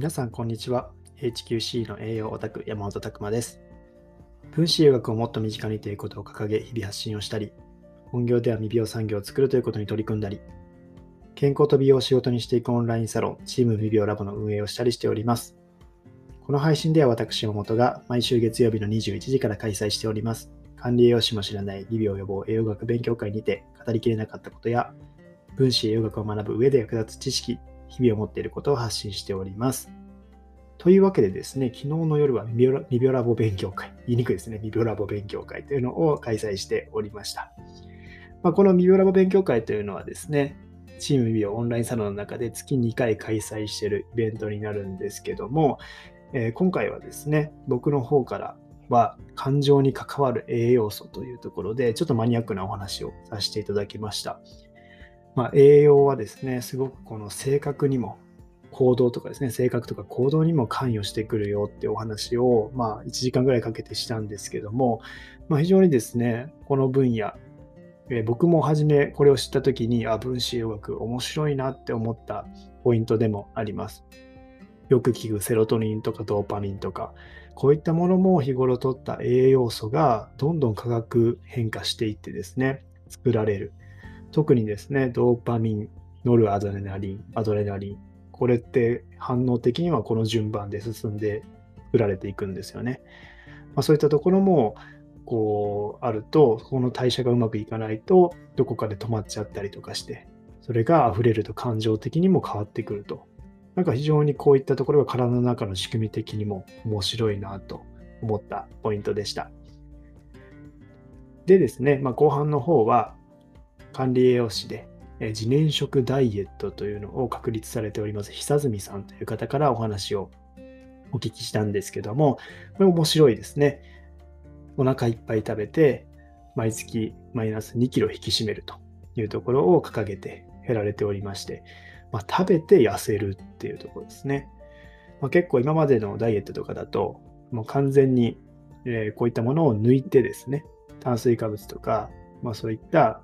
皆さん、こんにちは。HQC の栄養オタク、山本拓馬です。分子栄学をもっと身近にということを掲げ、日々発信をしたり、本業では未病産業を作るということに取り組んだり、健康と美容を仕事にしていくオンラインサロン、チーム未病ラボの運営をしたりしております。この配信では私、山本が毎週月曜日の21時から開催しております。管理栄養士も知らない未病予防栄養学勉強会にて語りきれなかったことや、分子栄養学を学ぶ上で役立つ知識、日々を持っていることを発信しております。というわけでですね、昨日の夜は未病未病ラボ勉強会、言いにくいですね、未病ラボ勉強会というのを開催しておりました。まあ、この未病ラボ勉強会というのはですね、チーム未病オンラインサロンの中で月2回開催しているイベントになるんですけども、えー今回はですね、僕の方からは感情に関わる栄養素というところで、ちょっとマニアックなお話をさせていただきました。まあ、栄養はですね、すごくこの性格にも、行動とかですね、性格とか行動にも関与してくるよってお話を、まあ、1時間ぐらいかけてしたんですけども、まあ、非常にですね、この分野、えー僕も初めこれを知った時に、あ、分子栄養学面白いなって思ったポイントでもあります。よく聞くセロトニンとかドーパミンとか、こういったものも日頃取った栄養素がどんどん化学変化していってですね、作られる。特にですね、ドーパミン、ノルアドレナリン、アドレナリン、これって反応的にはこの順番で進んで作られていくんですよね。まあ、そういったところもこうあると、この代謝がうまくいかないと、どこかで止まっちゃったりとかして、それが溢れると感情的にも変わってくると。なんか非常にこういったところが体の中の仕組み的にも面白いなと思ったポイントでした。でですね、まあ、後半の方は管理栄養士でえ自燃食ダイエットというのを確立されております久住さんという方からお話をお聞きしたんですけども、これ面白いですね。お腹いっぱい食べて、毎月マイナス2キロ引き締めるというところを掲げて減られておりまして、まあ、食べて痩せるっていうところですね。まあ、結構今までのダイエットとかだと、もう完全に、えこういったものを抜いてですね、炭水化物とか、まあ、そういった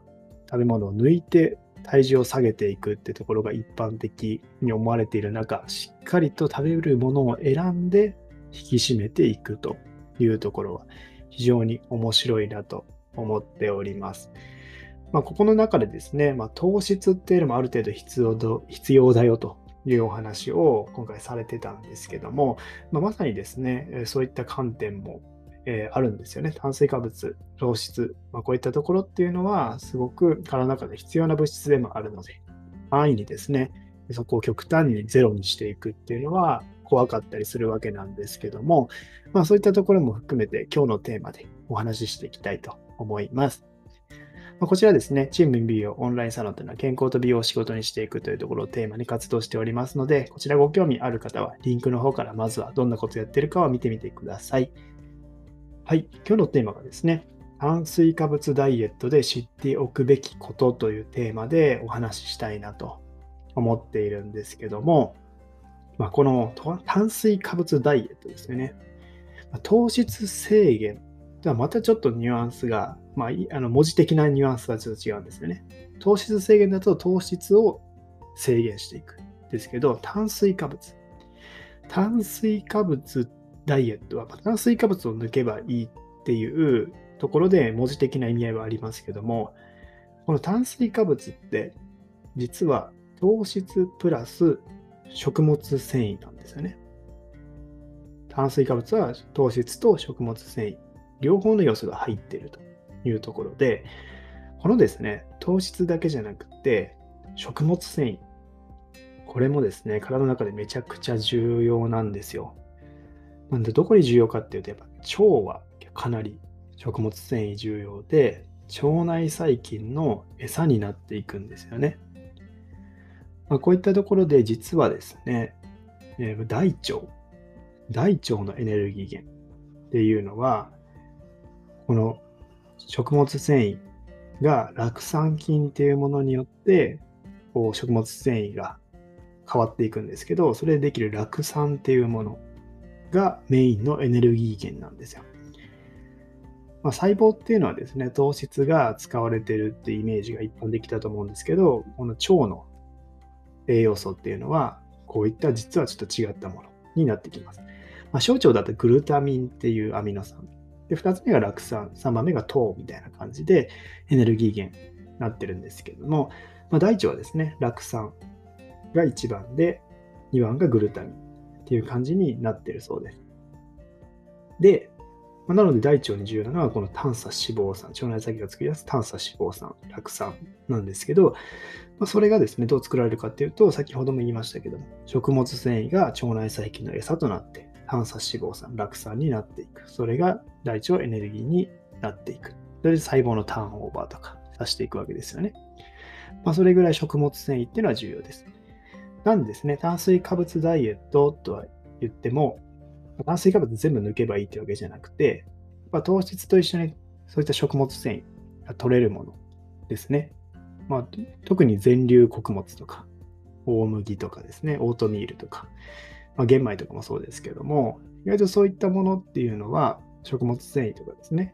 食べ物を抜いて体重を下げていくってところが一般的に思われている中、しっかりと食べるものを選んで引き締めていくというところは非常に面白いなと思っております。まあ、ここの中でですね、まあ、糖質っていうのもある程度必要だ必要だよというお話を今回されてたんですけども、まあ、まさにですね、えそういった観点もえーあるんですよね。炭水化物、糖質、まあ、こういったところっていうのは、すごく体の中で必要な物質でもあるので、安易にですね、そこを極端にゼロにしていくっていうのは怖かったりするわけなんですけども、まあ、そういったところも含めて今日のテーマでお話ししていきたいと思います。まこちらですね、チーム美容オンラインサロンというのは健康と美容を仕事にしていくというところをテーマに活動しておりますので、こちらご興味ある方はリンクの方からまずはどんなことやってるかを見てみてください。はい、今日のテーマがですね、炭水化物ダイエットで知っておくべきことというテーマでお話ししたいなと思っているんですけども、まあ、この炭水化物ダイエットですよね。糖質制限とはまたちょっとニュアンスが、まあ、あの文字的なニュアンスはちょっと違うんですよね。糖質制限だと糖質を制限していく。ですけど、炭水化物。炭水化物ダイエットは、炭水化物を抜けばいいっていうところで文字的な意味合いはありますけども、この炭水化物って実は糖質プラス食物繊維なんですよね。炭水化物は糖質と食物繊維、両方の要素が入っているというところで、このですね、糖質だけじゃなくて、食物繊維、これもですね、体の中でめちゃくちゃ重要なんですよ。なんで、どこに重要かっていうと、やっぱ腸はかなり食物繊維重要で、腸内細菌の餌になっていくんですよね。まあ、こういったところで実はですね、えー大腸、大腸のエネルギー源っていうのは、この食物繊維が酪酸菌っていうものによって、こう食物繊維が変わっていくんですけど、それでできる酪酸っていうものがメインのエネルギー源なんですよ。まあ、細胞っていうのはですね、糖質が使われてるっていうイメージが一般的だと思うんですけど、この腸の栄養素っていうのは、こういった実はちょっと違ったものになってきます。まあ、小腸だとグルタミンっていうアミノ酸。で、2つ目が酪酸、3番目が糖みたいな感じでエネルギー源になってるんですけども、まあ、大腸はですね、酪酸が1番で、2番がグルタミンっていう感じになってるそうです。で、ま、なので大腸に重要なのはこの短鎖脂肪酸、腸内細菌が作り出す短鎖脂肪酸、酪酸なんですけど、まあ、それがですね、どう作られるかっていうと、先ほども言いましたけども、食物繊維が腸内細菌の餌となって、短鎖脂肪酸、酪酸になっていく。それが大腸エネルギーになっていく。それで細胞のターンオーバーとかさしていくわけですよね。まあ、それぐらい食物繊維っていうのは重要です。なんですね、炭水化物ダイエットとは言っても、炭水化物全部抜けばいいってわけじゃなくて、まあ、糖質と一緒にそういった食物繊維が取れるものですね。まあ、特に全粒穀物とか、大麦とかですね、オートミールとか、まあ、玄米とかもそうですけども、意外とそういったものっていうのは、食物繊維とかですね、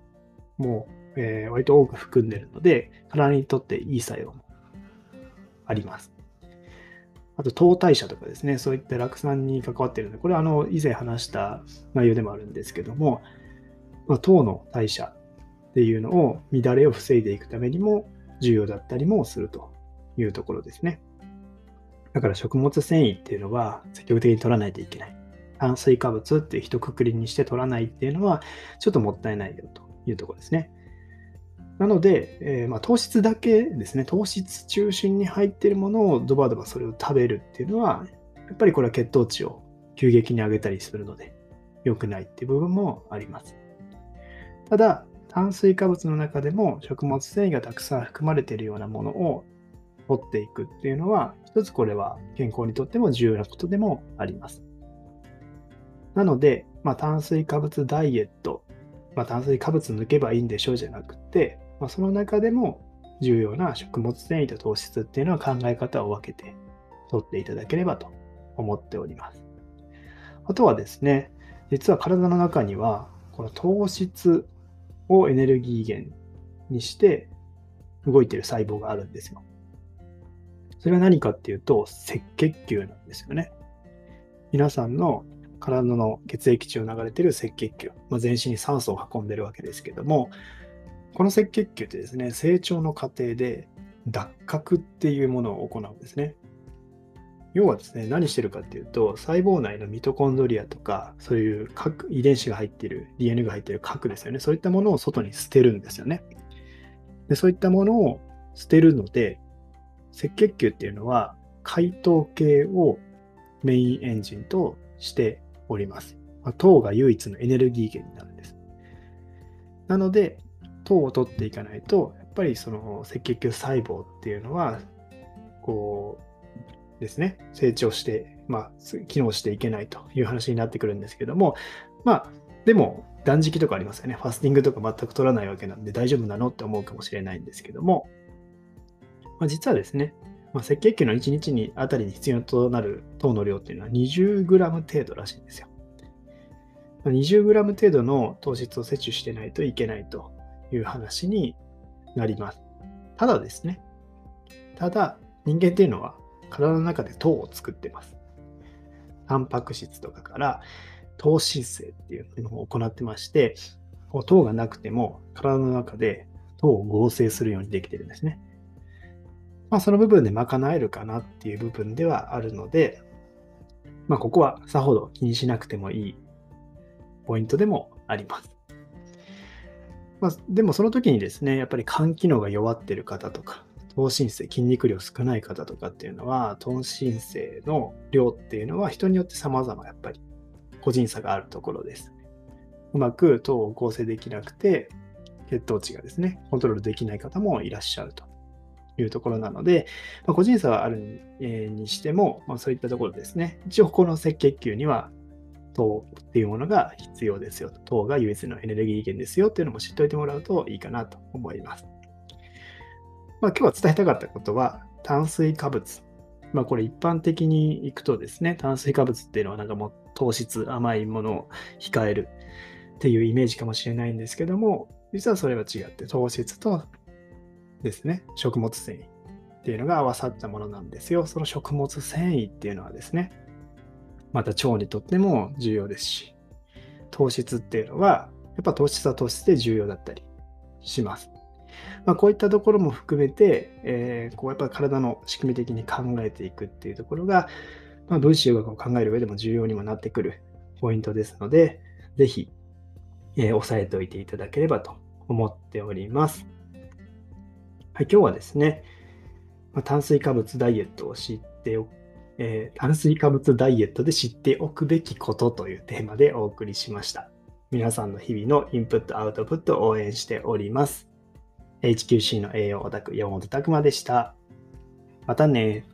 もう、えー、割と多く含んでるので、体にとっていい作用もあります。あと、糖代謝とかですね、そういった酪酸に関わっているので、これはあの以前話した内容でもあるんですけども、まあ、糖の代謝っていうのを乱れを防いでいくためにも重要だったりもするというところですね。だから食物繊維っていうのは積極的に取らないといけない。炭水化物って一括りにして取らないっていうのはちょっともったいないよというところですね。なので、えー、まあ、糖質だけですね、糖質中心に入っているものをドバドバそれを食べるっていうのは、やっぱりこれは血糖値を急激に上げたりするので、良くないっていう部分もあります。ただ、炭水化物の中でも食物繊維がたくさん含まれているようなものを取っていくっていうのは、一つこれは健康にとっても重要なことでもあります。なので、まあ、炭水化物ダイエット、まあ、炭水化物抜けばいいんでしょうじゃなくて、まあ、その中でも重要な食物繊維と糖質っていうのは考え方を分けて取っていただければと思っております。あとはですね、実は体の中には、この糖質をエネルギー源にして動いてる細胞があるんですよ。それは何かっていうと、赤血球なんですよね。皆さんの体の血液中を流れてる赤血球、まあ、全身に酸素を運んでるわけですけども、この赤血球ってですね、成長の過程で脱核っていうものを行うんですね。要はですね、何してるかっていうと、細胞内のミトコンドリアとか、そういう核、遺伝子が入っている、DNA が入ってる核ですよね。そういったものを外に捨てるんですよね。でそういったものを捨てるので、赤血球っていうのは、解糖系をメインエンジンとしております。まあ、糖が唯一のエネルギー源になるんです。なので、糖を取っていかないと、やっぱりその赤血球細胞っていうのは、こうですね、成長して、まあ、機能していけないという話になってくるんですけども、まあ、でも、断食とかありますよね。ファスティングとか全く取らないわけなんで大丈夫なのって思うかもしれないんですけども、まあ、実はですね、まあ、赤血球の1日にあたりに必要となる糖の量っていうのは 20g 程度らしいんですよ。20g 程度の糖質を摂取してないといけないという話になります。ただですね、ただ人間っていうのは体の中で糖を作ってます。タンパク質とかから糖申請っていうのを行ってまして、糖がなくても体の中で糖を合成するようにできてるんですね。まあ、その部分で賄えるかなっていう部分ではあるので、まあ、ここはさほど気にしなくてもいいポイントでもあります。まあ、でもその時にですね、やっぱり肝機能が弱ってる方とか、糖心性、筋肉量少ない方とかっていうのは、糖心性の量っていうのは人によって様々やっぱり個人差があるところです。うまく糖を合成できなくて、血糖値がですね、コントロールできない方もいらっしゃるというところなので、まあ、個人差はあるにしても、まあ、そういったところですね。一応、この赤血球には糖っていうものが必要ですよ。糖が唯一のエネルギー源ですよっていうのも知っておいてもらうといいかなと思います。まあ、今日は伝えたかったことは、炭水化物。まあ、これ一般的にいくとですね、炭水化物っていうのはなんかもう糖質、甘いものを控えるっていうイメージかもしれないんですけども、実はそれは違って、糖質とですね、食物繊維っていうのが合わさったものなんですよ。その食物繊維っていうのはですね、また腸にとっても重要ですし、糖質っていうのは、やっぱ糖質は糖質で重要だったりします。まあ、こういったところも含めて、えー、こうやっぱ体の仕組み的に考えていくっていうところが、まあ、分子学を考える上でも重要にもなってくるポイントですので、ぜひ、えー、押さえておいていただければと思っております。はい、今日はですね、まあ、炭水化物ダイエットを知っておえー、炭水化物ダイエットで知っておくべきことというテーマでお送りしました。皆さんの日々のインプット、アウトプットを応援しております。HQC の栄養オタク、山本拓馬でした。またね